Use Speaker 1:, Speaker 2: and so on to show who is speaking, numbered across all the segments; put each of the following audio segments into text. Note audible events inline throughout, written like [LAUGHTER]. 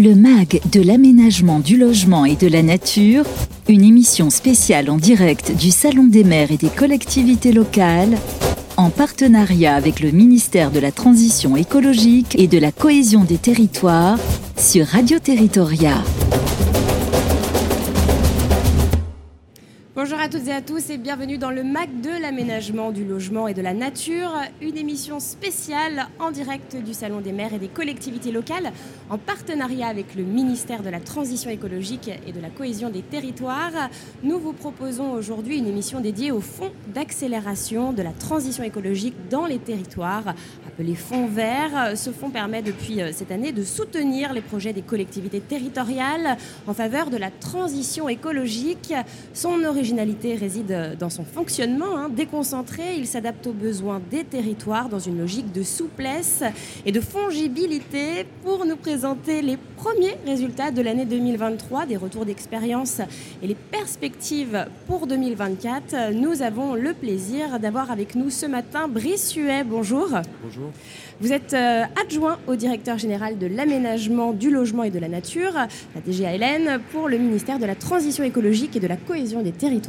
Speaker 1: Le MAG de l'aménagement du logement et de la nature, une émission spéciale en direct du Salon des maires et des collectivités locales, en partenariat avec le ministère de la Transition écologique et de la cohésion des territoires sur Radio Territoria.
Speaker 2: Bonjour à toutes et à tous et bienvenue dans le MAC de l'aménagement du logement et de la nature, une émission spéciale en direct du Salon des maires et des collectivités locales en partenariat avec le ministère de la Transition écologique et de la cohésion des territoires. Nous vous proposons aujourd'hui une émission dédiée au fonds d'accélération de la transition écologique dans les territoires, appelé Fonds Vert. Ce fonds permet depuis euh, cette année de soutenir les projets des collectivités territoriales en faveur de la transition écologique. Son origine l'originalité réside dans son fonctionnement. Hein. Déconcentré, il s'adapte aux besoins des territoires dans une logique de souplesse et de fongibilité pour nous présenter les premiers résultats de l'année 2023, des retours d'expérience et les perspectives pour 2024. Nous avons le plaisir d'avoir avec nous ce matin Brice Huet. Bonjour.
Speaker 3: Bonjour.
Speaker 2: Vous êtes euh, adjoint au directeur général de l'aménagement, du logement et de la nature, la DGALN, pour le ministère de la Transition écologique et de la cohésion des territoires.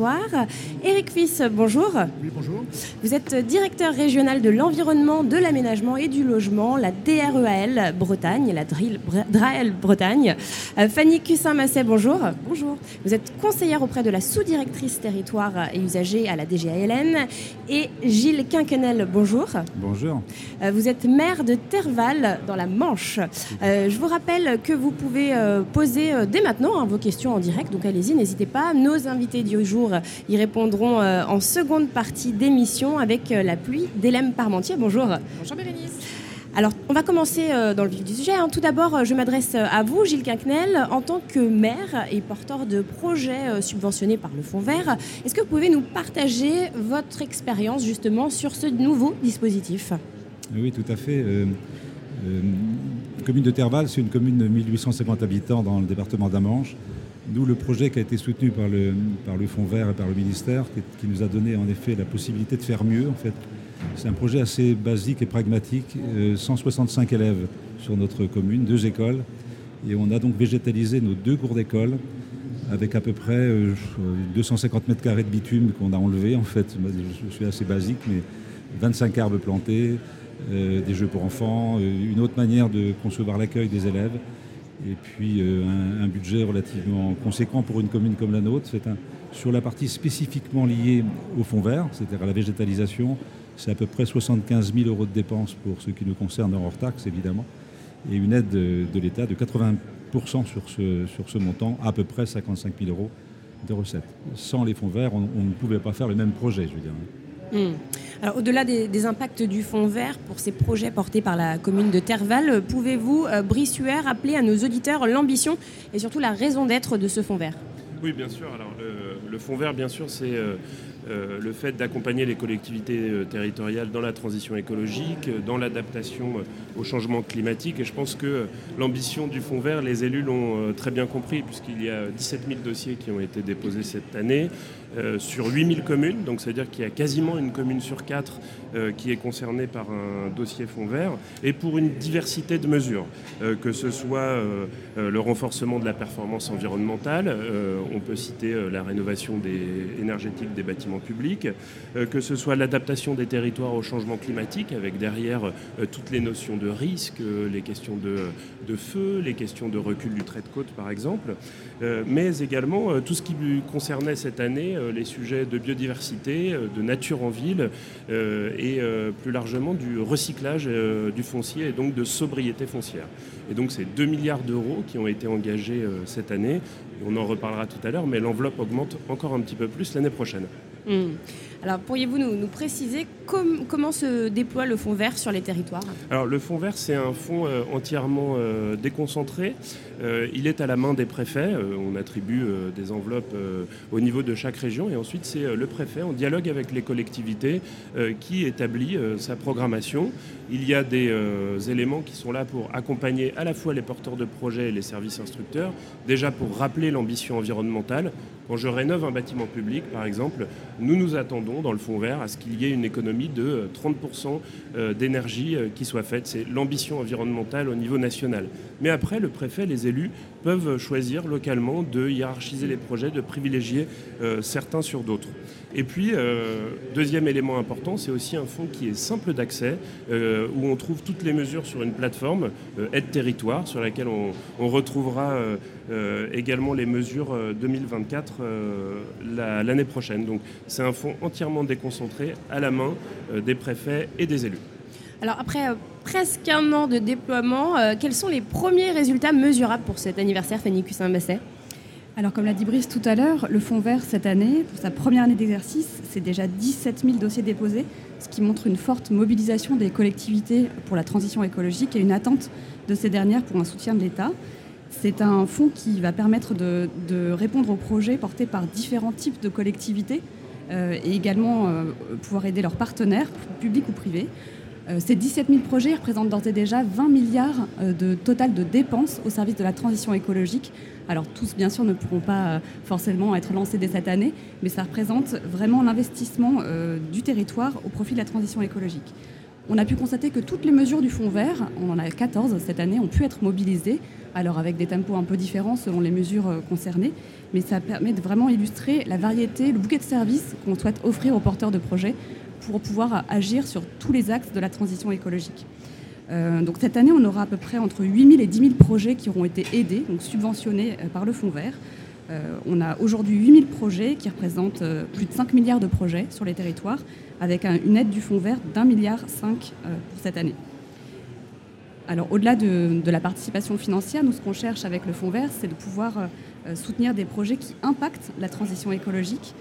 Speaker 2: Éric Fils, bonjour.
Speaker 3: Oui, bonjour.
Speaker 2: Vous êtes directeur régional de l'environnement, de l'aménagement et du logement, la DREAL Bretagne, la DRAEL Bretagne. Euh, Fanny Cussin-Masset, bonjour.
Speaker 4: Bonjour.
Speaker 2: Vous êtes conseillère auprès de la sous-directrice territoire et usagers à la DGALN. Et Gilles Quinquenel, bonjour.
Speaker 5: Bonjour.
Speaker 2: Euh, vous êtes maire de Terval dans la Manche. Euh, je vous rappelle que vous pouvez poser dès maintenant hein, vos questions en direct, donc allez-y, n'hésitez pas. Nos invités du jour y répondront en seconde partie d'émission avec la pluie d'Hélène Parmentier. Bonjour.
Speaker 4: Bonjour Bérénice.
Speaker 2: Alors, on va commencer dans le vif du sujet. Hein. Tout d'abord, je m'adresse à vous, Gilles Quinquenel, en tant que maire et porteur de projets subventionnés par le Fonds vert. Est-ce que vous pouvez nous partager votre expérience justement sur ce nouveau dispositif?
Speaker 5: Oui, tout à fait. Euh, euh, la commune de Terval, c'est une commune de 1850 habitants dans le département d'Amanche. D'où le projet qui a été soutenu par le, par le Fonds vert et par le ministère, qui, nous a donné en effet la possibilité de faire mieux. En fait. C'est un projet assez basique et pragmatique. 165 euh, élèves sur notre commune, deux écoles. Et on a donc végétalisé nos deux cours d'école avec à peu près 250 mètres carrés de bitume qu'on a enlevé. En fait, je suis assez basique, mais 25 arbres plantés, euh, des jeux pour enfants, euh, une autre manière de concevoir l'accueil des élèves, et puis euh, un, budget relativement conséquent pour une commune comme la nôtre. Sur la partie spécifiquement liée au fond vert, c'est-à-dire à la végétalisation, c'est à peu près 75 000 euros de dépenses pour ce qui nous concerne hors taxe, évidemment, et une aide de, l'État de 80% sur ce, sur ce montant, à peu près 55 000 euros de recettes. Sans les fonds verts, on ne pouvait pas faire le même projet, je veux dire.
Speaker 2: Hmm. Alors, au-delà des, impacts du fonds vert pour ces projets portés par la commune de Terval, pouvez-vous, euh, Brissuer, rappeler à nos auditeurs l'ambition et surtout la raison d'être de ce fonds vert?
Speaker 3: Oui, bien sûr. Alors, le, fonds vert, bien sûr, c'est euh, euh, le fait d'accompagner les collectivités territoriales dans la transition écologique, dans l'adaptation au changement climatique. Et je pense que l'ambition du fonds vert, les élus l'ont très bien compris, puisqu'il y a 17 000 dossiers qui ont été déposés cette année. Euh, sur 8000 communes, donc c'est-à-dire qu'il y a quasiment une commune sur quatre euh, qui est concernée par un dossier fonds vert, et pour une diversité de mesures, euh, que ce soit le renforcement de la performance environnementale, on peut citer la rénovation énergétique des bâtiments publics, que ce soit l'adaptation des territoires au changement climatique, avec derrière toutes les notions de risque, les questions de, de, feu, les questions de recul du trait de côte par exemple, mais également tout ce qui concernait cette année les sujets de biodiversité, euh, de nature en ville euh, et plus largement du recyclage du foncier et donc de sobriété foncière. Et donc c'est 2 milliards d'euros qui ont été engagés cette année. On en reparlera tout à l'heure, mais l'enveloppe augmente encore un petit peu plus l'année prochaine.
Speaker 2: Hmm. Alors pourriez-vous nous, préciser comment se déploie le fonds vert sur les territoires?
Speaker 3: Alors le fonds vert, c'est un fonds euh, entièrement euh, déconcentré. Euh, il est à la main des préfets. on attribue des enveloppes au niveau de chaque région et ensuite c'est le préfet en dialogue avec les collectivités qui établit sa programmation. Il y a des éléments qui sont là pour accompagner à la fois les porteurs de projets et les services instructeurs, déjà pour rappeler l'ambition environnementale. Quand je rénove un bâtiment public, par exemple, nous nous attendons dans le fonds vert à ce qu'il y ait une économie de 30% d'énergie qui soit faite. C'est l'ambition environnementale au niveau national. Mais après, le préfet, les élus peuvent choisir localement de hiérarchiser les projets, de privilégier certains sur d'autres. Et puis, euh, deuxième élément important, c'est aussi un fonds qui est simple d'accès, euh, où on trouve toutes les mesures sur une plateforme, euh, Aide Territoire, sur laquelle on, retrouvera également les mesures 2024 l'année prochaine. Donc c'est un fonds entièrement déconcentré à la main des préfets et des élus.
Speaker 2: Alors après presque un an de déploiement, quels sont les premiers résultats mesurables pour cet anniversaire Fanny Cussin-Basset?
Speaker 4: Alors, comme l'a dit Brice tout à l'heure, le Fonds vert, cette année, pour sa première année d'exercice, c'est déjà 17 000 dossiers déposés, ce qui montre une forte mobilisation des collectivités pour la transition écologique et une attente de ces dernières pour un soutien de l'État. C'est un fonds qui va permettre de, répondre aux projets portés par différents types de collectivités euh, et également euh, pouvoir aider leurs partenaires, publics ou privés. Euh, ces 17 000 projets représentent d'ores et déjà 20 milliards de total de dépenses au service de la transition écologique. Alors tous, bien sûr, ne pourront pas forcément être lancés dès cette année, mais ça représente vraiment l'investissement du territoire au profit de la transition écologique. On a pu constater que toutes les mesures du Fonds vert, on en a 14 cette année, ont pu être mobilisées, alors avec des tempos un peu différents selon les mesures concernées, mais ça permet de vraiment illustrer la variété, le bouquet de services qu'on souhaite offrir aux porteurs de projets pour pouvoir agir sur tous les axes de la transition écologique. Euh, donc cette année, on aura à peu près entre 8 000 et 10 000 projets qui auront été aidés, donc subventionnés euh, par le Fonds vert. Euh, on a aujourd'hui 8 000 projets qui représentent plus de 5 milliards de projets sur les territoires, avec une aide du Fonds vert d'un milliard 5 pour cette année. Alors au-delà de, la participation financière, nous ce qu'on cherche avec le Fonds vert, c'est de pouvoir soutenir des projets qui impactent la transition écologique,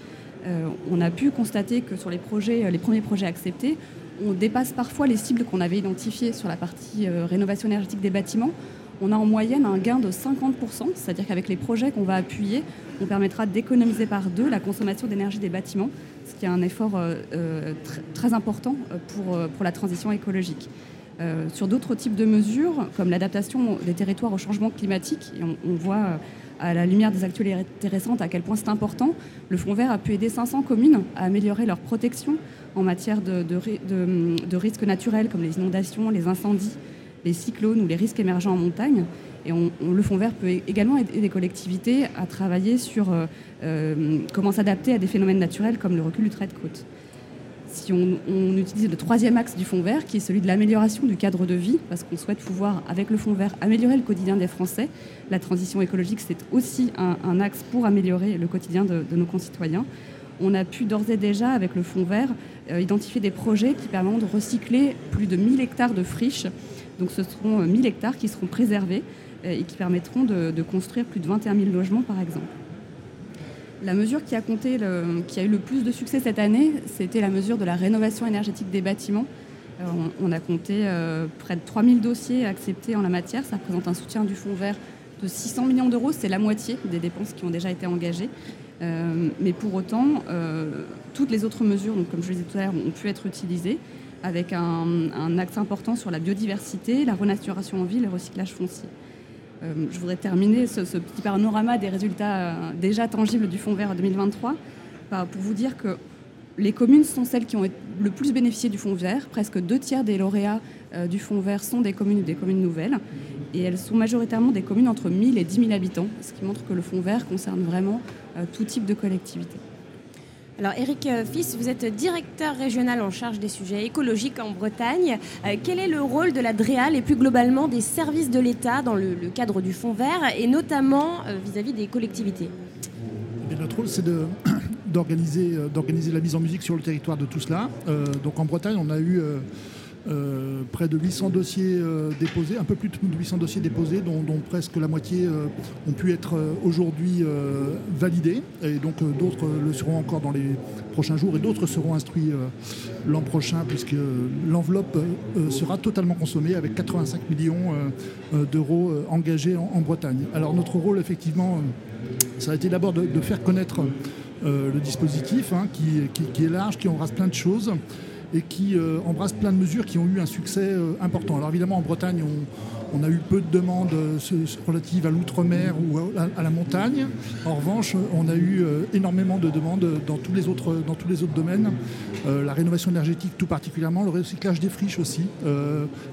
Speaker 4: euh, on a pu constater que sur les, euh, premiers projets acceptés, on dépasse parfois les cibles qu'on avait identifiées sur la partie euh, rénovation énergétique des bâtiments. On a en moyenne un gain de 50%, c'est-à-dire qu'avec les projets qu'on va appuyer, on permettra d'économiser par deux la consommation d'énergie des bâtiments, ce qui est un effort très important pour, pour la transition écologique. sur d'autres types de mesures, comme l'adaptation des territoires au changement climatique, et on voit à la lumière des actualités récentes à quel point c'est important. Le Fonds vert a pu aider 500 communes à améliorer leur protection en matière de, risques naturels comme les inondations, les incendies, les cyclones ou les risques émergents en montagne. Et le Fonds vert peut également aider les collectivités à travailler sur euh, euh, comment s'adapter à des phénomènes naturels comme le recul du trait de côte si on, utilise le troisième axe du fonds vert, qui est celui de l'amélioration du cadre de vie, parce qu'on souhaite pouvoir, avec le fonds vert, améliorer le quotidien des Français. La transition écologique, c'est aussi un, axe pour améliorer le quotidien de, nos concitoyens. On a pu d'ores et déjà, avec le fonds vert, euh, identifier des projets qui permettront de recycler plus de 1000 hectares de friches. Donc ce seront 1000 euh, hectares qui seront préservés euh, et qui permettront de construire plus de 21 000 logements, par exemple. La mesure qui a, eu le plus de succès cette année, c'était la mesure de la rénovation énergétique des bâtiments. Euh, on, a compté près de 3000 dossiers acceptés en la matière. Ça représente un soutien du Fonds vert de 600 millions d'euros. C'est la moitié des dépenses qui ont déjà été engagées. Mais pour autant, toutes les autres mesures, comme je le disais tout à l'heure, ont pu être utilisées avec un, axe important sur la biodiversité, la renaturation en ville et le recyclage foncier. Euh, je voudrais terminer ce, petit panorama des résultats euh, déjà tangibles du Fonds vert 2023 pour vous dire que les communes sont celles qui ont le plus bénéficié du Fonds vert. Presque deux tiers des lauréats euh, du Fonds vert sont des communes des communes nouvelles. Et elles sont majoritairement des communes entre 1000 et 10 000 habitants, ce qui montre que le Fonds vert concerne vraiment tout type de collectivité.
Speaker 2: Alors Eric euh, Fils, vous êtes directeur régional en charge des sujets écologiques en Bretagne. Euh, quel est le rôle de la DREAL et plus globalement des services de l'État dans le, cadre du Fonds vert et notamment euh, vis-à-vis des collectivités?
Speaker 6: Eh Notre rôle, c'est [COUGHS] d'organiser la mise en musique sur le territoire de tout cela. donc en Bretagne, on a eu euh, près de 800 dossiers euh, déposés, un peu plus de 800 dossiers déposés, dont, presque la moitié euh, ont pu être aujourd'hui validés. Et donc d'autres le seront encore dans les prochains jours et d'autres seront instruits l'an prochain, puisque l'enveloppe sera totalement consommée avec 85 millions d'euros engagés en, Bretagne. Alors notre rôle, effectivement, ça a été d'abord de, faire connaître le dispositif, hein, qui, qui, est large, qui embrasse plein de choses et qui euh, embrasse plein de mesures qui ont eu un succès euh, important. Alors évidemment, en Bretagne, On a eu peu de demandes relatives à l'outre-mer ou à, la montagne. En revanche, on a eu énormément de demandes dans tous les autres, dans tous les autres domaines. la rénovation énergétique tout particulièrement, le recyclage des friches aussi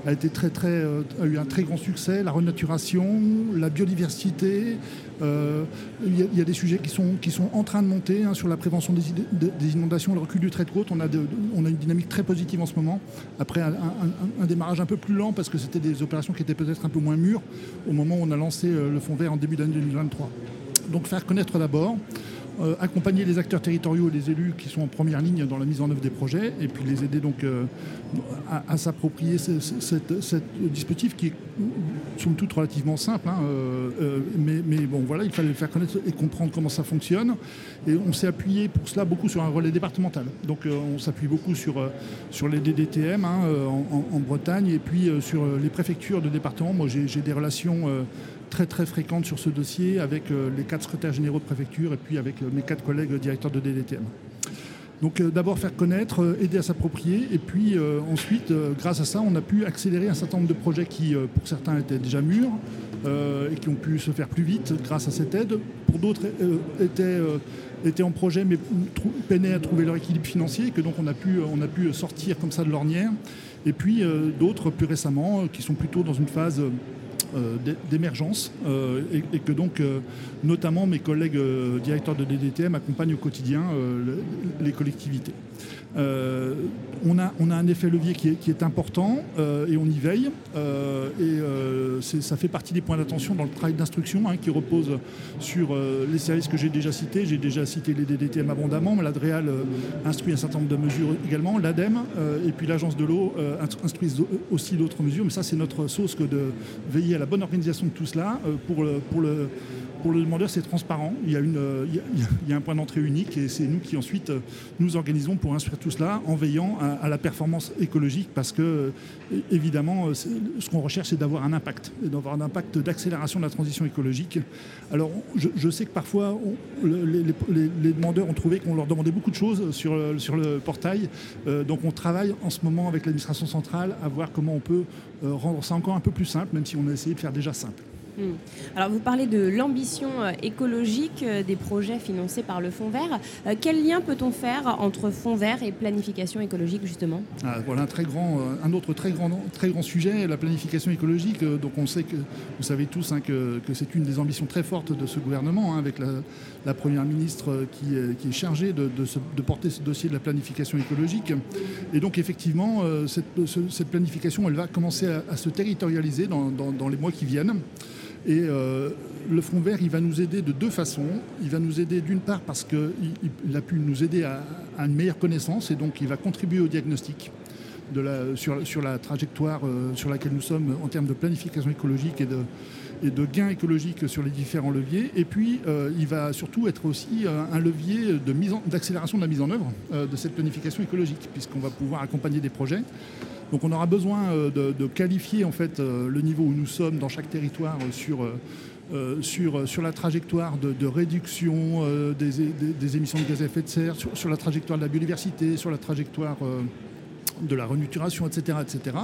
Speaker 6: a, été très, très, a eu un très grand succès, la renaturation, la biodiversité, euh, il y, a des sujets qui sont, qui sont en train de monter hein, sur la prévention des, inondations, le recul du trait de côte. On a, on a une dynamique très positive en ce moment. Après un, démarrage un peu plus lent parce que c'était des opérations qui étaient peut-être un peu moins mûres au moment où on a lancé euh, le fonds vert en début d'année 2023. Donc faire connaître d'abord, euh, accompagner les acteurs territoriaux et les élus qui sont en première ligne dans la mise en œuvre des projets et puis les aider donc euh, à, s'approprier ce, dispositif qui est somme toute relativement simple. Hein, euh, mais, mais, bon voilà, il fallait faire connaître et comprendre comment ça fonctionne. Et on s'est appuyé pour cela beaucoup sur un relais départemental. Donc on s'appuie beaucoup sur, sur les DDTM hein, en, Bretagne et puis sur les préfectures de département. Moi j'ai des relations très très fréquente sur ce dossier avec euh, les quatre secrétaires généraux de préfecture et puis avec euh, mes quatre collègues directeurs de DDTM. Donc euh, d'abord faire connaître, aider à s'approprier, et puis ensuite, grâce à ça, on a pu accélérer un certain nombre de projets qui, pour certains, étaient déjà mûrs et qui ont pu se faire plus vite grâce à cette aide. Pour d'autres, étaient, étaient en projet mais peinaient à trouver leur équilibre financier, et que donc on a pu, on a pu sortir comme ça de l'ornière. Et puis d'autres, plus récemment, qui sont plutôt dans une phase euh, d'émergence euh, et, que donc euh, notamment mes collègues directeurs de DDTM accompagnent au quotidien les collectivités. Euh, on, a, un effet levier qui est, important euh, et on y veille. Euh, et ça fait partie des points d'attention dans le travail d'instruction hein, qui repose sur les services que j'ai déjà cités. J'ai déjà cité les DDTM abondamment, mais l'ADREAL instruit un certain nombre de mesures également. L'ADEME et puis l'Agence de l'eau instruisent aussi d'autres mesures. Mais ça, c'est notre sauce que de veiller à la bonne organisation de tout cela pour le pour le demandeur, c'est transparent. Il y, a euh, un point d'entrée unique et c'est nous qui ensuite euh, nous organisons pour instruire tout cela en veillant à, la performance écologique parce que, euh, évidemment, ce qu'on recherche, c'est d'avoir un impact, d'avoir un impact d'accélération de la transition écologique. Alors, je, sais que parfois, les, demandeurs ont trouvé qu'on leur demandait beaucoup de choses sur le portail. donc, on travaille en ce moment avec l'administration centrale à voir comment on peut rendre ça encore un peu plus simple, même si on a essayé de faire déjà simple.
Speaker 2: Hmm. Alors vous parlez de l'ambition euh, écologique euh, des projets financés par le Fonds vert. Euh, quel lien peut-on faire entre Fonds vert et planification écologique justement?
Speaker 6: Ah, Voilà un, très grand, un autre très grand, très grand sujet, la planification écologique. Donc on sait que, vous savez tous hein, que, c'est une des ambitions très fortes de ce gouvernement, hein, avec la, Première ministre qui est, chargée de, porter ce dossier de la planification écologique. Et donc effectivement, cette, planification, elle va commencer à, se territorialiser dans les mois qui viennent. Et euh, le Front vert, il va nous aider de deux façons. Il va nous aider d'une part parce qu'il a pu nous aider à, une meilleure connaissance et donc il va contribuer au diagnostic sur, la trajectoire euh, sur laquelle nous sommes en termes de planification écologique et de, et de gains écologiques sur les différents leviers. Et puis, euh, il va surtout être aussi un levier d'accélération de la mise en œuvre de cette planification écologique, puisqu'on va pouvoir accompagner des projets donc on aura besoin euh, de, qualifier en fait euh, le niveau où nous sommes dans chaque territoire euh, sur, la trajectoire de, réduction des, émissions de gaz à effet de serre, sur, la trajectoire de la biodiversité, sur la trajectoire de la renaturation, etc. etc.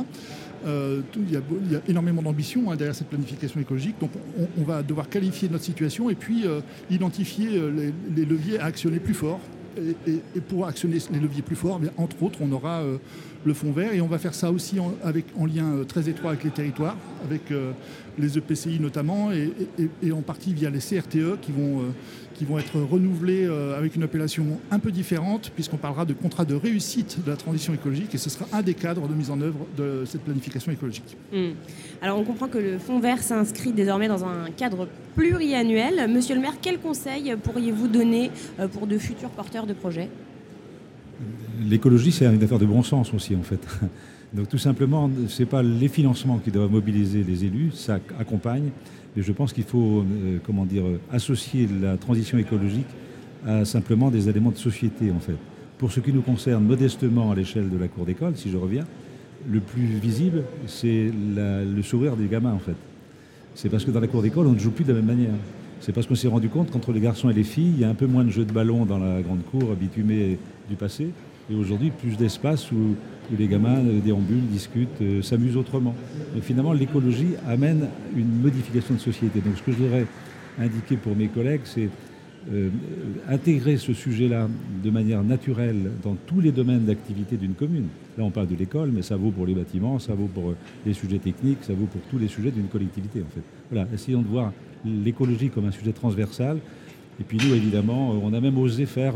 Speaker 6: il, y a, énormément d'ambition hein, derrière cette planification écologique. Donc on, va devoir qualifier notre situation et puis identifier les, leviers à actionner plus fort. Et, pour actionner les leviers plus forts, entre autres, on aura le fonds vert. Et on va faire ça aussi en, lien euh, très étroit avec les territoires, avec euh, les EPCI notamment, et, en partie via les CRTE qui vont, euh, qui vont être renouvelés avec une appellation un peu différente, puisqu'on parlera de contrat de réussite de la transition écologique, et ce sera un des cadres de mise en œuvre de cette planification écologique.
Speaker 2: Hmm. Alors on comprend que le fonds vert s'inscrit désormais dans un cadre pluriannuel. Monsieur le maire, quels conseils pourriez-vous donner pour de futurs porteurs de projets?
Speaker 5: L'écologie, c'est une affaire de bon sens aussi, en fait. [LAUGHS] Donc tout simplement, ce n'est pas les financements qui doivent mobiliser les élus, ça accompagne, mais je pense qu'il faut, euh, comment dire, associer la transition écologique à simplement des éléments de société, en fait. Pour ce qui nous concerne modestement à l'échelle de la cour d'école, si je reviens, le plus visible, c'est le sourire des gamins, en fait. C'est parce que dans la cour d'école, on ne joue plus de la même manière. C'est parce qu'on s'est rendu compte qu'entre les garçons et les filles, il y a un peu moins de jeux de ballon dans la grande cour bitumée du passé. Et aujourd'hui plus d'espace où, les gamins déambulent, discutent, s'amusent autrement. Donc finalement, l'écologie amène une modification de société. Donc ce que je voudrais indiquer pour mes collègues, c'est euh, intégrer ce sujet-là de manière naturelle dans tous les domaines d'activité d'une commune. Là, on parle de l'école, mais ça vaut pour les bâtiments, ça vaut pour euh, les sujets techniques, ça vaut pour tous les sujets d'une collectivité, en fait. Voilà, essayons de voir l'écologie comme un sujet transversal. Et puis nous, évidemment, euh, on a même osé faire,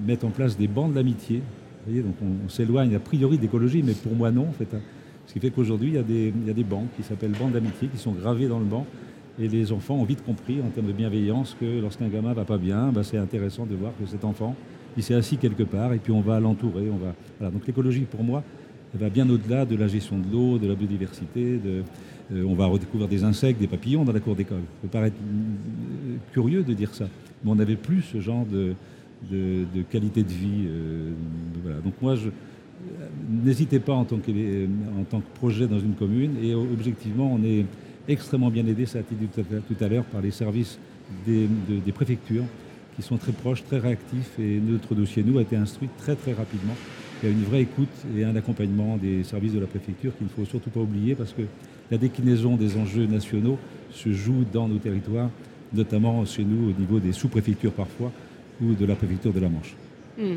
Speaker 5: mettre en place des bandes d'amitié. Vous voyez, donc on, s'éloigne a priori d'écologie, mais pour moi non, en fait. Hein. Ce qui fait qu'aujourd'hui, il, y a des banques qui s'appellent bandes d'amitié, qui sont gravées dans le banc et les enfants ont vite compris, en termes de bienveillance, que lorsqu'un gamin va pas bien, bah, c'est intéressant de voir que cet enfant, il s'est assis quelque part et puis on va l'entourer. Donc l'écologie, pour moi, va bien au-delà de la gestion de l'eau, de la biodiversité. De... Euh, on va redécouvrir des insectes, des papillons dans la cour d'école. Ça peut paraître euh, curieux de dire ça, mais on n'avait plus ce genre de, de, qualité de vie. Euh, voilà. Donc moi, je, n'hésitez pas en tant, que, en tant que projet dans une commune et objectivement, on est extrêmement bien aidé, ça a été dit tout à l'heure, par les services des, préfectures qui sont très proches, très réactifs et notre dossier, nous, a été instruit très très rapidement. Il y a une vraie écoute et un accompagnement des services de la préfecture qu'il ne faut surtout pas oublier parce que la déclinaison des enjeux nationaux se joue dans nos territoires, notamment chez nous au niveau des sous-préfectures parfois ou de la préfecture de la Manche.
Speaker 2: Hmm.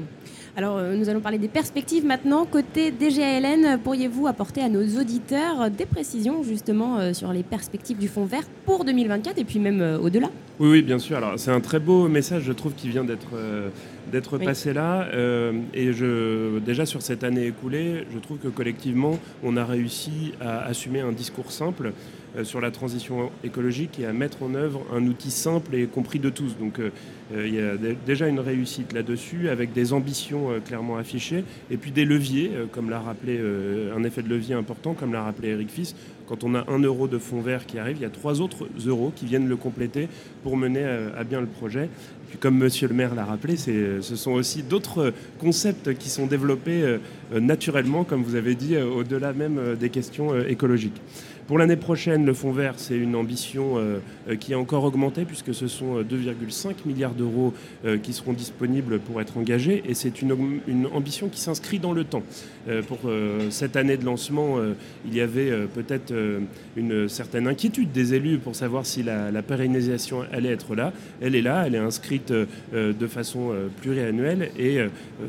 Speaker 2: Alors, euh, nous allons parler des perspectives maintenant. Côté DGALN, pourriez-vous apporter à nos auditeurs des précisions justement euh, sur les perspectives du Fonds vert pour 2024 et puis même euh, au-delà?
Speaker 3: Oui, oui, bien sûr. Alors, c'est un très beau message, je trouve, qui vient d'être d'être passé là. et je, déjà sur cette année écoulée, je trouve que collectivement, on a réussi à assumer un discours simple sur la transition écologique et à mettre en œuvre un outil simple et compris de tous. Donc, euh, il y a déjà une réussite là-dessus, avec des ambitions euh, clairement affichées, et puis des leviers, euh, comme l'a rappelé, un effet de levier important, comme l'a rappelé Eric Fils. Quand on a un euro de fonds vert qui arrive, il y a trois autres euros qui viennent le compléter pour mener à bien le projet. puis comme Monsieur le maire l'a rappelé, ce sont aussi d'autres concepts qui sont développés naturellement, comme vous avez dit, au-delà même des questions écologiques. Pour l'année prochaine, le fonds vert, c'est une ambition euh, euh, qui est encore augmentée puisque ce sont 2,5 euh, milliards d'euros qui seront disponibles pour être engagés et c'est une, ambition qui s'inscrit dans le temps. Pour cette année de lancement, il y avait peut-être une certaine inquiétude des élus pour savoir si la, pérennisation allait être là. Elle est là, elle est inscrite de façon pluriannuelle et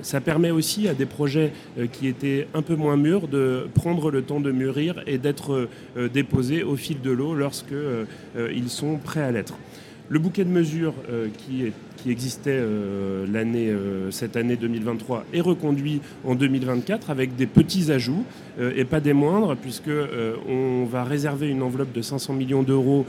Speaker 3: ça permet aussi à des projets qui étaient un peu moins mûrs de prendre le temps de mûrir et d'être déposés au fil de l'eau lorsque euh, euh, ils sont prêts à l'être. Le bouquet de mesures euh, qui, existait l'année, cette année 2023 est reconduit en 2024 avec des petits ajouts et pas des moindres puisque on va réserver une enveloppe de 500 millions d'euros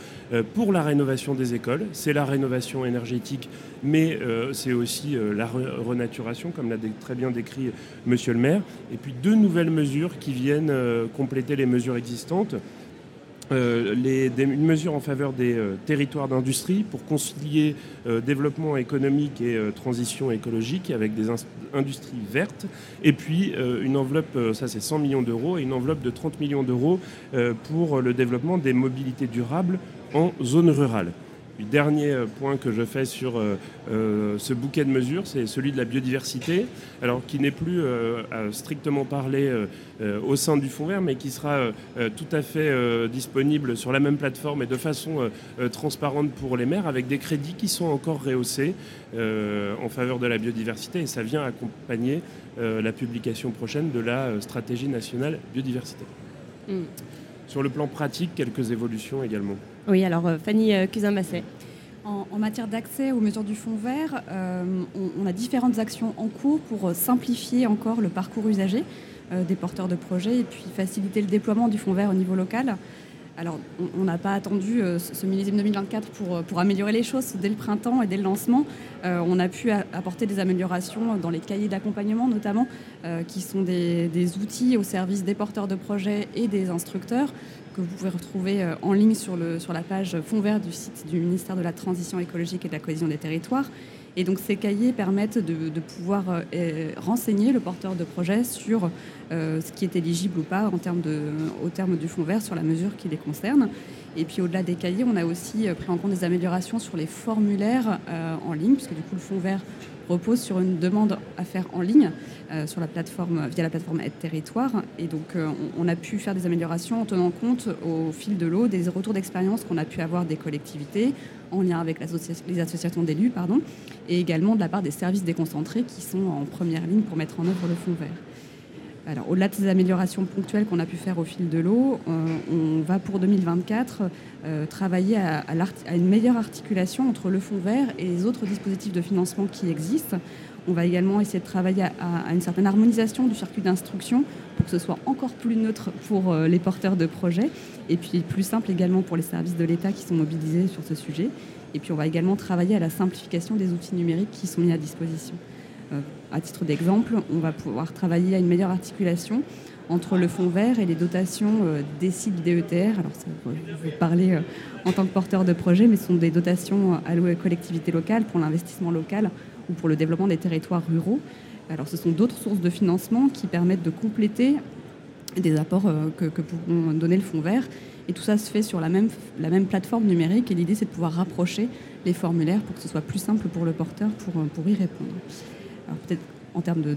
Speaker 3: pour la rénovation des écoles. C'est la rénovation énergétique, mais c'est aussi la renaturation, comme l'a très bien décrit Monsieur le Maire. Et puis deux nouvelles mesures qui viennent compléter les mesures existantes. Euh, une mesure en faveur des euh, territoires d'industrie pour concilier euh, développement économique et transition écologique avec des industries vertes. Et puis une enveloppe, ça c'est 100 millions d'euros, et une enveloppe de 30 millions d'euros pour le développement des mobilités durables en zone rurale. Dernier euh, point que je fais sur euh, euh, ce bouquet de mesures, c'est celui de la biodiversité, alors qui n'est plus strictement parlé au sein du Fonds vert, mais qui sera tout à fait disponible sur la même plateforme et de façon transparente pour les maires, avec des crédits qui sont encore rehaussés en faveur de la biodiversité, et ça vient accompagner la publication prochaine de la stratégie nationale biodiversité. Mm. Sur le plan pratique, quelques évolutions également.
Speaker 2: Oui, alors euh, Fanny euh, Cusin-Basset.
Speaker 4: En, matière d'accès aux mesures du fonds vert, euh, on, a différentes actions en cours pour simplifier encore le parcours usager des porteurs de projets et puis faciliter le déploiement du fonds vert au niveau local. Alors, on n'a pas attendu ce millésime 2024 pour, améliorer les choses. Dès le printemps et dès le lancement, on a pu apporter des améliorations dans les cahiers d'accompagnement, notamment, qui sont des, outils au service des porteurs de projets et des instructeurs que vous pouvez retrouver euh, en ligne sur, le, sur la page fond vert du site du ministère de la Transition écologique et de la cohésion des territoires. Et donc ces cahiers permettent de, pouvoir euh, renseigner le porteur de projet sur euh, ce qui est éligible ou pas en termes au terme du fonds vert sur la mesure qui les concerne. Et puis au-delà des cahiers, on a aussi pris en compte des améliorations sur les formulaires en ligne, puisque du coup le fonds vert repose sur une demande à faire en ligne sur la plateforme, via la plateforme Aide Territoire. Et donc on, a pu faire des améliorations en tenant compte au fil de l'eau des retours d'expérience qu'on a pu avoir des collectivités en lien avec les associations d'élus, pardon, et également de la part des services déconcentrés qui sont en première ligne pour mettre en œuvre le fonds vert. Alors, au-delà de ces améliorations ponctuelles qu'on a pu faire au fil de l'eau, euh, on va pour 2024 euh, travailler à, une meilleure articulation entre le fonds vert et les autres dispositifs de financement qui existent. On va également essayer de travailler à, une certaine harmonisation du circuit d'instruction pour que ce soit encore plus neutre pour euh, les porteurs de projets et puis plus simple également pour les services de l'État qui sont mobilisés sur ce sujet. Et puis on va également travailler à la simplification des outils numériques qui sont mis à disposition. Euh, à titre d'exemple, on va pouvoir travailler à une meilleure articulation entre le fonds vert et les dotations euh, des sites DETR. Alors, ça, vous parler euh, en tant que porteur de projet, mais ce sont des dotations allouées aux collectivités locales pour l'investissement local ou pour le développement des territoires ruraux. Alors, ce sont d'autres sources de financement qui permettent de compléter des apports que, que pourront donner le fonds vert. Et tout ça se fait sur la même, la même plateforme numérique. Et l'idée, c'est de pouvoir rapprocher les formulaires pour que ce soit plus simple pour le porteur pour, pour y répondre. Alors peut-être en termes de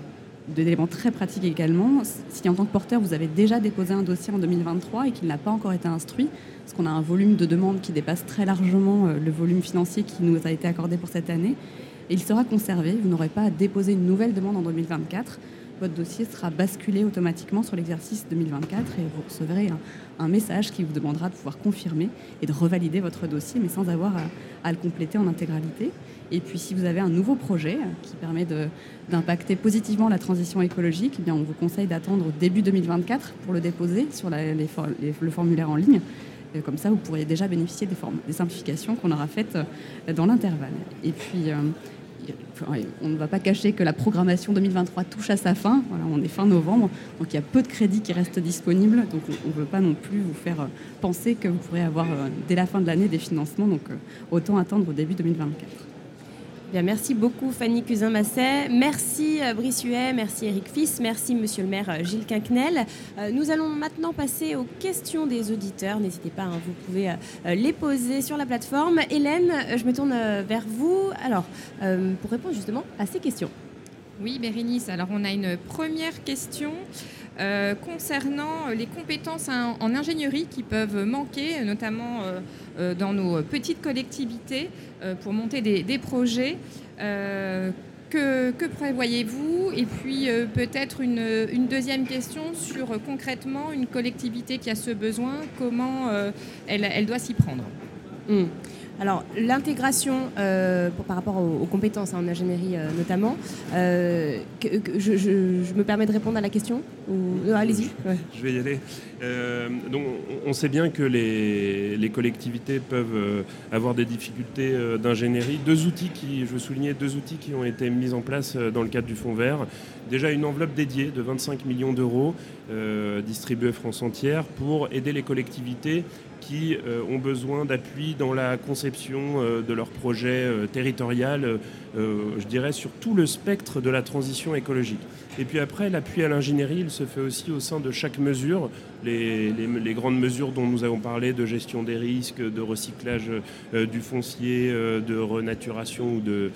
Speaker 4: d'éléments très pratiques également. Si en tant que porteur, vous avez déjà déposé un dossier en 2023 et qu'il n'a pas encore été instruit, parce qu'on a un volume de demandes qui dépasse très largement euh, le volume financier qui nous a été accordé pour cette année, il sera conservé. Vous n'aurez pas à déposer une nouvelle demande en 2024 votre dossier sera basculé automatiquement sur l'exercice 2024 et vous recevrez un, message qui vous demandera de pouvoir confirmer et de revalider votre dossier, mais sans avoir à, le compléter en intégralité. Et puis si vous avez un nouveau projet qui permet d'impacter positivement la transition écologique, eh bien, on vous conseille d'attendre début 2024 pour le déposer sur le formulaire en ligne. comme ça, vous pourriez déjà bénéficier des, des simplifications qu'on aura faites euh, dans l'intervalle. Et puis, euh, on ne va pas cacher que la programmation 2023 touche à sa fin. Voilà, on est fin novembre, donc il y a peu de crédits qui restent disponibles. Donc on ne veut pas non plus vous faire euh, penser que vous pourrez avoir euh, dès la fin de l'année des financements. Donc euh, autant attendre au début 2024
Speaker 2: merci beaucoup Fanny Cusin-Masset, merci euh, Brice Huet, merci Eric Fils, merci Monsieur le maire euh, Gilles Quinquenel. Euh, nous allons maintenant passer aux questions des auditeurs. N'hésitez pas, hein, vous pouvez les poser sur la plateforme. Hélène, je me tourne vers vous. Alors, pour répondre justement à ces questions.
Speaker 7: Oui, Bérénice. Alors, on a une première question. Concernant les compétences en, ingénierie qui peuvent manquer, notamment dans nos petites collectivités. Euh, pour monter des, projets. Euh, que, prévoyez-vous? Et puis euh, peut-être une, deuxième question sur concrètement une collectivité qui a ce besoin, comment elle, doit s'y prendre?
Speaker 2: Hmm. Alors, l'intégration euh, par rapport aux, compétences en ingénierie euh, notamment, euh, je, me permets de répondre à la question Allez-y.
Speaker 3: Je vais y aller. donc, on sait bien que les, collectivités peuvent avoir des difficultés d'ingénierie. Deux outils qui, je veux souligner, deux outils qui ont été mis en place dans le cadre du Fonds vert. Déjà une enveloppe dédiée de 25 millions d'euros distribuée France entière pour aider les collectivités qui euh, ont besoin d'appui dans la conception euh, de leur projet euh, territorial, je dirais, sur tout le spectre de la transition écologique. Et puis après, l'appui à l'ingénierie, il se fait aussi au sein de chaque mesure. Les, grandes mesures dont nous avons parlé de gestion des risques, de recyclage du foncier, de renaturation ou de,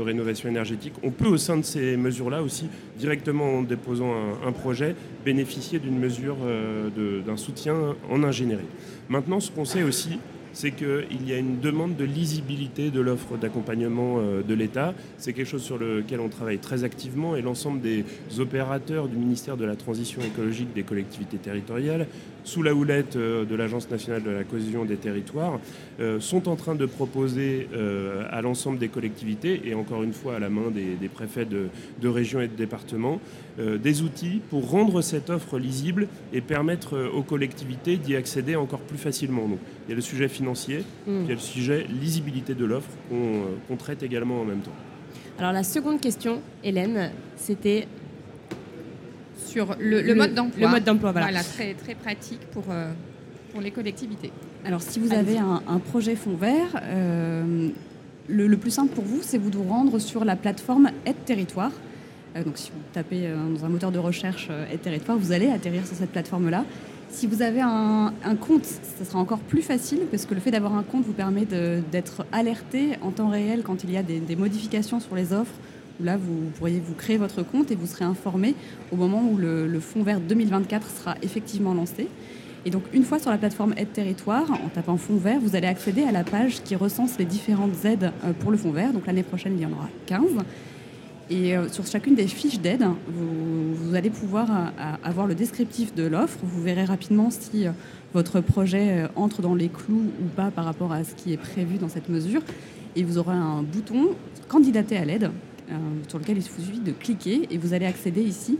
Speaker 3: rénovation énergétique, on peut au sein de ces mesures-là aussi, directement en déposant un projet, bénéficier d'une mesure d'un soutien en ingénierie. Maintenant, ce qu'on sait aussi, c'est qu'il y a une demande de lisibilité de l'offre d'accompagnement euh, de l'État. C'est quelque chose sur lequel on travaille très activement et l'ensemble des opérateurs du ministère de la Transition écologique des collectivités territoriales, sous la houlette euh, de l'Agence nationale de la cohésion des territoires, euh, sont en train de proposer à l'ensemble des collectivités, et encore une fois à la main des, préfets de, de régions et de départements, des outils pour rendre cette offre lisible et permettre aux collectivités d'y accéder encore plus facilement. Donc, il y a le sujet financier, mm. il y a le sujet lisibilité de l'offre euh, qu'on traite également en même temps.
Speaker 2: Alors la seconde question, Hélène, c'était
Speaker 7: sur le, mode d'emploi.
Speaker 2: Le mode d'emploi, voilà.
Speaker 7: voilà. très, très pratique pour, euh, pour les collectivités.
Speaker 4: Alors si vous avez un, projet fond vert, euh, le, plus simple pour vous, c'est vous de vous rendre sur la plateforme Aide Territoire. donc si vous tapez dans un moteur de recherche Aide Territoire, vous allez atterrir sur cette plateforme-là. Si vous avez un, compte, ce sera encore plus facile parce que le fait d'avoir un compte vous permet d'être alerté en temps réel quand il y a des, modifications sur les offres. Là, vous pourriez vous créer votre compte et vous serez informé au moment où le, Fonds vert 2024 sera effectivement lancé. Et donc, une fois sur la plateforme Aide Territoire, en tapant Fonds vert, vous allez accéder à la page qui recense les différentes aides euh, pour le Fonds vert. Donc, l'année prochaine, il y en aura 15. Et euh, sur chacune des fiches d'aide, vous, allez pouvoir euh, avoir le descriptif de l'offre. Vous verrez rapidement si votre projet entre dans les clous ou pas par rapport à ce qui est prévu dans cette mesure. Et vous aurez un bouton candidater à l'aide sur lequel il suffit de cliquer et vous allez accéder ici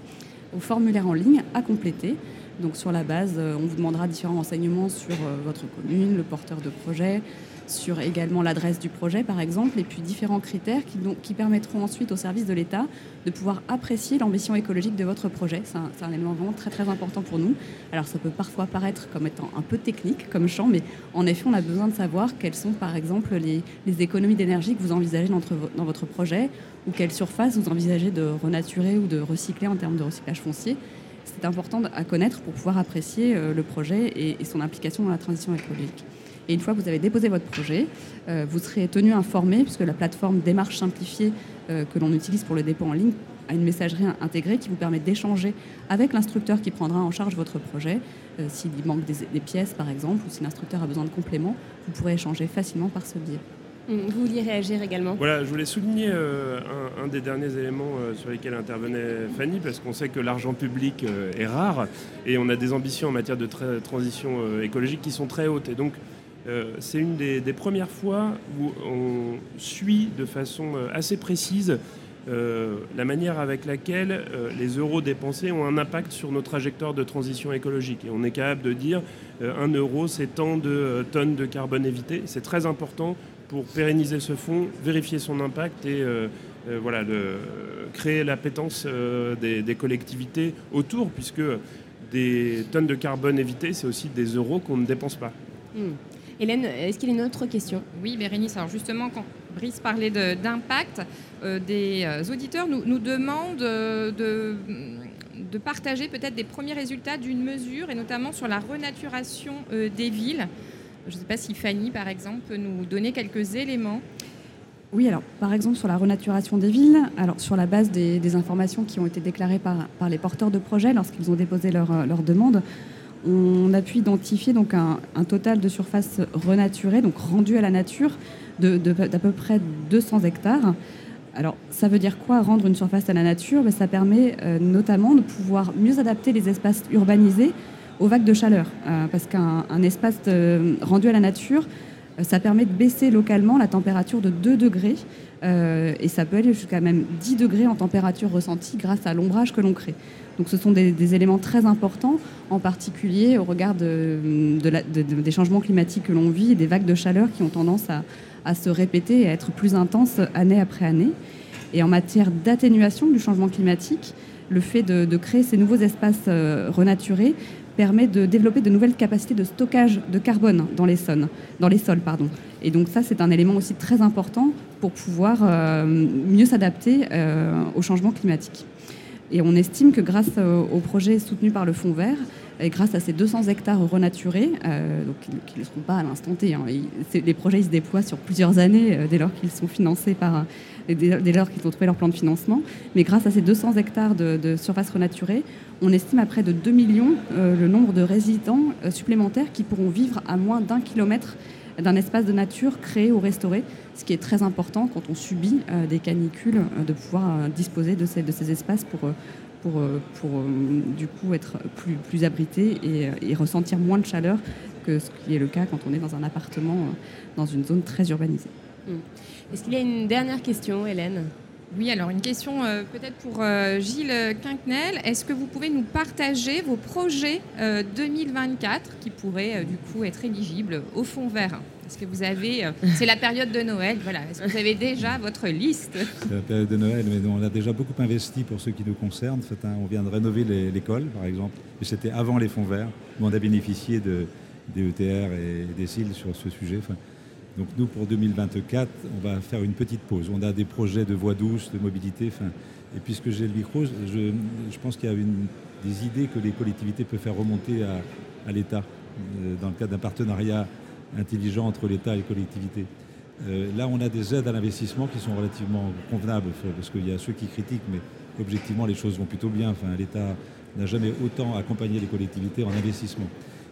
Speaker 4: au formulaire en ligne à compléter. Donc sur la base, on vous demandera différents renseignements sur votre commune, le porteur de projet, sur également l'adresse du projet, par exemple, et puis différents critères qui, permettront ensuite au service de l'État de pouvoir apprécier l'ambition écologique de votre projet. C'est un, élément vraiment très très important pour nous. Alors ça peut parfois paraître comme étant un peu technique comme champ, mais en effet, on a besoin de savoir quelles sont, par exemple, les, économies d'énergie que vous envisagez dans, votre projet, ou quelle surface vous envisagez de renaturer ou de recycler en termes de recyclage foncier c'est important à connaître pour pouvoir apprécier euh, le projet et, et son implication dans la transition écologique. Et une fois que vous avez déposé votre projet, euh, vous serez tenu informé, puisque la plateforme démarche simplifiée euh, que l'on utilise pour le dépôt en ligne a une messagerie intégrée qui vous permet d'échanger avec l'instructeur qui prendra en charge votre projet. Euh, s'il manque des, pièces, par exemple, ou si l'instructeur a besoin de compléments, vous pourrez échanger facilement par ce biais.
Speaker 2: Hum, vous vouliez réagir également
Speaker 3: Voilà, je voulais souligner un, des derniers éléments sur lesquels intervenait Fanny, parce qu'on sait que l'argent public est rare et on a des ambitions en matière de transition écologique qui sont très hautes. Et donc, euh, c'est une des, premières fois où on suit de façon euh, assez précise euh, la manière avec laquelle les euros dépensés ont un impact sur nos trajectoires de transition écologique. Et on est capable de dire un euro, c'est tant de tonnes de carbone évité. C'est très important pour pérenniser ce fonds, vérifier son impact et voilà, créer l'appétence des, des, collectivités autour, puisque des tonnes de carbone évité, c'est aussi des euros qu'on ne dépense pas.
Speaker 2: Hmm. Hélène, est-ce qu'il y a une autre question?
Speaker 7: Oui, Bérénice. Alors justement, quand Brice parlait d'impact, euh, des euh, auditeurs nous, nous demandent euh, de, de, partager peut-être des premiers résultats d'une mesure, et notamment sur la renaturation des villes. Je ne sais pas si Fanny, par exemple, peut nous donner quelques éléments.
Speaker 4: Oui, alors par exemple sur la renaturation des villes, alors sur la base des, informations qui ont été déclarées par, par les porteurs de projets lorsqu'ils ont déposé leur, leur demande, on a pu identifier donc un, total de surface renaturée, donc rendue à la nature, d'à peu près 200 hectares. Alors, ça veut dire quoi rendre une surface à la nature? Ben, Ça permet euh, notamment de pouvoir mieux adapter les espaces urbanisés aux vagues de chaleur. Euh, parce qu'un espace euh, rendu à la nature, ça permet de baisser localement la température de 2 degrés. et ça peut aller jusqu'à même 10 degrés en température ressentie grâce à l'ombrage que l'on crée. Donc ce sont des, éléments très importants, en particulier au regard de, des changements climatiques que l'on vit et des vagues de chaleur qui ont tendance à, se répéter et à être plus intenses année après année. Et en matière d'atténuation du changement climatique, le fait de, créer ces nouveaux espaces euh, renaturés permet de développer de nouvelles capacités de stockage de carbone dans les sols. Et donc ça, c'est un élément aussi très important pour pouvoir euh, mieux s'adapter euh, au changement climatique. Et on estime que grâce au projet soutenu par le Fonds vert, et grâce à ces 200 hectares renaturés, euh, qui ne seront pas à l'instant T, hein, les projets se déploient sur plusieurs années euh, dès lors qu'ils sont financés par, dès, lors qu'ils ont trouvé leur plan de financement, mais grâce à ces 200 hectares de, surface renaturée, on estime à près de 2 millions euh, le nombre de résidents supplémentaires qui pourront vivre à moins d'un kilomètre d'un espace de nature créé ou restauré, ce qui est très important quand on subit euh, des canicules, euh, de pouvoir euh, disposer de ces, de ces espaces pour, pour, pour du coup être plus, plus abrité et, ressentir moins de chaleur que ce qui est le cas quand on est dans un appartement dans une zone très urbanisée.
Speaker 2: Mmh. Est-ce qu'il y a une dernière question, Hélène?
Speaker 7: Oui, alors une question peut-être pour Gilles Quinquenel. Est-ce que vous pouvez nous partager vos projets 2024 qui pourraient du coup être éligibles au Fonds vert? Est-ce que vous avez. Euh, [LAUGHS] c'est la période de Noël, voilà. Est-ce que vous avez déjà votre liste?
Speaker 5: C'est la période de Noël, mais on a déjà beaucoup investi pour ceux qui nous concernent. on vient de rénover l'école, par exemple, et c'était avant les fonds verts, où on a bénéficié de, des ETR et des CIL sur ce sujet. Donc nous, pour 2024, on va faire une petite pause. On a des projets de voies douces, de mobilité. et puisque j'ai le micro, je, pense qu'il y a des idées que les collectivités peuvent faire remonter à, l'État, dans le cadre d'un partenariat intelligent entre l'État et les collectivités. là, on a des aides à l'investissement qui sont relativement convenables, parce qu'il y a ceux qui critiquent, mais objectivement, les choses vont plutôt bien. L'État n'a jamais autant accompagné les collectivités en investissement.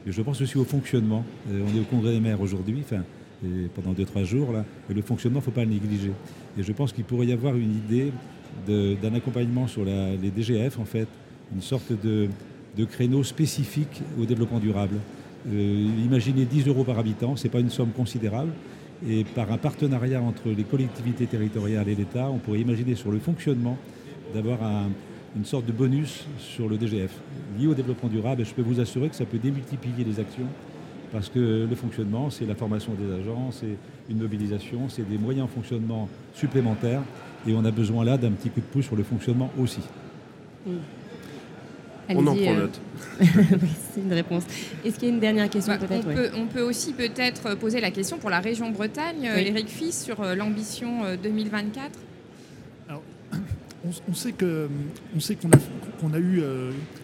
Speaker 5: Et je pense aussi au fonctionnement. on est au Congrès des maires aujourd'hui, pendant 2-3 jours, là, et le fonctionnement, il ne faut pas le négliger. Et je pense qu'il pourrait y avoir une idée d'un accompagnement sur les DGF, en fait, une sorte de, créneau spécifique au développement durable. Euh, imaginez 10 euros par habitant, ce n'est pas une somme considérable. Et par un partenariat entre les collectivités territoriales et l'État, on pourrait imaginer sur le fonctionnement d'avoir une sorte de bonus sur le DGF lié au développement durable. Et je peux vous assurer que ça peut démultiplier les actions parce que le fonctionnement, c'est la formation des agents, c'est une mobilisation, c'est des moyens en fonctionnement supplémentaires. Et on a besoin là d'un petit coup de pouce sur le fonctionnement aussi.
Speaker 3: On en prend euh, note. [LAUGHS]
Speaker 2: c'est une réponse. Est-ce qu'il y a une dernière question bah,
Speaker 7: peut-être on, peut, aussi peut-être poser la question pour la région Bretagne, Eric Fils, sur euh, l'ambition 2024 euh, Alors,
Speaker 6: on, sait qu'on a, a, eu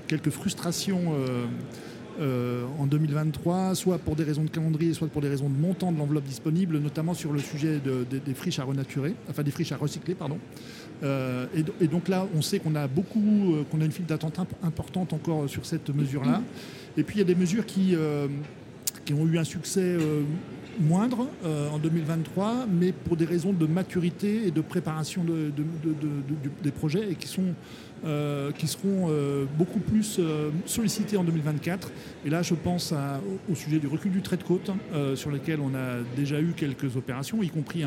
Speaker 6: quelques frustrations euh, en 2023, soit pour des raisons de calendrier, soit pour des raisons de montant de l'enveloppe disponible, notamment sur le sujet des friches à renaturer, enfin des friches à recycler, pardon. Euh, et, donc là, on sait qu'on a beaucoup, euh, qu'on a une file d'attente importante encore sur cette mesure-là. Et puis il y a des mesures qui, qui ont eu un succès moindre en 2023, mais pour des raisons de maturité et de préparation des projets et qui sont euh, qui seront euh, beaucoup plus euh, sollicités en 2024. Et là, je pense au, sujet du recul du trait de côte, sur lequel on a déjà eu quelques opérations, y compris,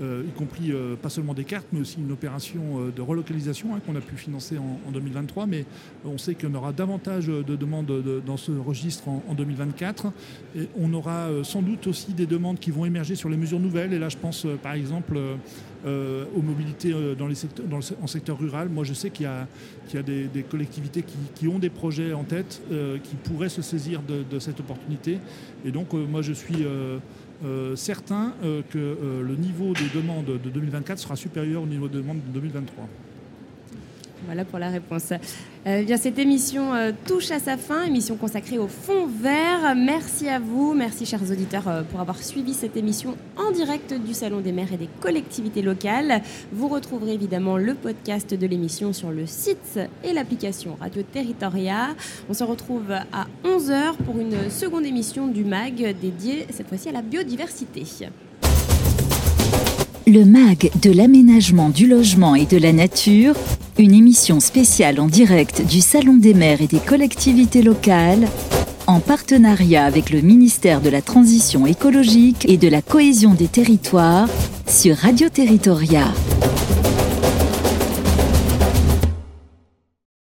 Speaker 6: y compris pas seulement des cartes, mais aussi une opération de relocalisation hein, qu'on a pu financer en, 2023. Mais on sait qu'on aura davantage de demandes dans ce registre en, 2024. On aura sans doute aussi des demandes qui vont émerger sur les mesures nouvelles. Et là, je pense par exemple euh, aux mobilités euh, dans secteurs, en secteur rural. Moi, je sais qu'il y a, des, collectivités qui, ont des projets en tête, euh, qui pourraient se saisir de, cette opportunité. Et donc, moi, je suis certain que le niveau des demandes de 2024 sera supérieur au niveau des demandes de 2023.
Speaker 2: Voilà pour la réponse. Euh, bien, cette émission euh, touche à sa fin, émission consacrée au fond vert. Merci à vous, merci chers auditeurs euh, pour avoir suivi cette émission en direct du Salon des maires et des collectivités locales. Vous retrouverez évidemment le podcast de l'émission sur le site et l'application Radio Territoria. On se retrouve à 11h pour une seconde émission du MAG dédiée cette fois-ci à la biodiversité.
Speaker 1: Le MAG de l'aménagement du logement et de la nature, une émission spéciale en direct du Salon des maires et des collectivités locales, en partenariat avec le ministère de la Transition écologique et de la cohésion des territoires sur Radio Territoria.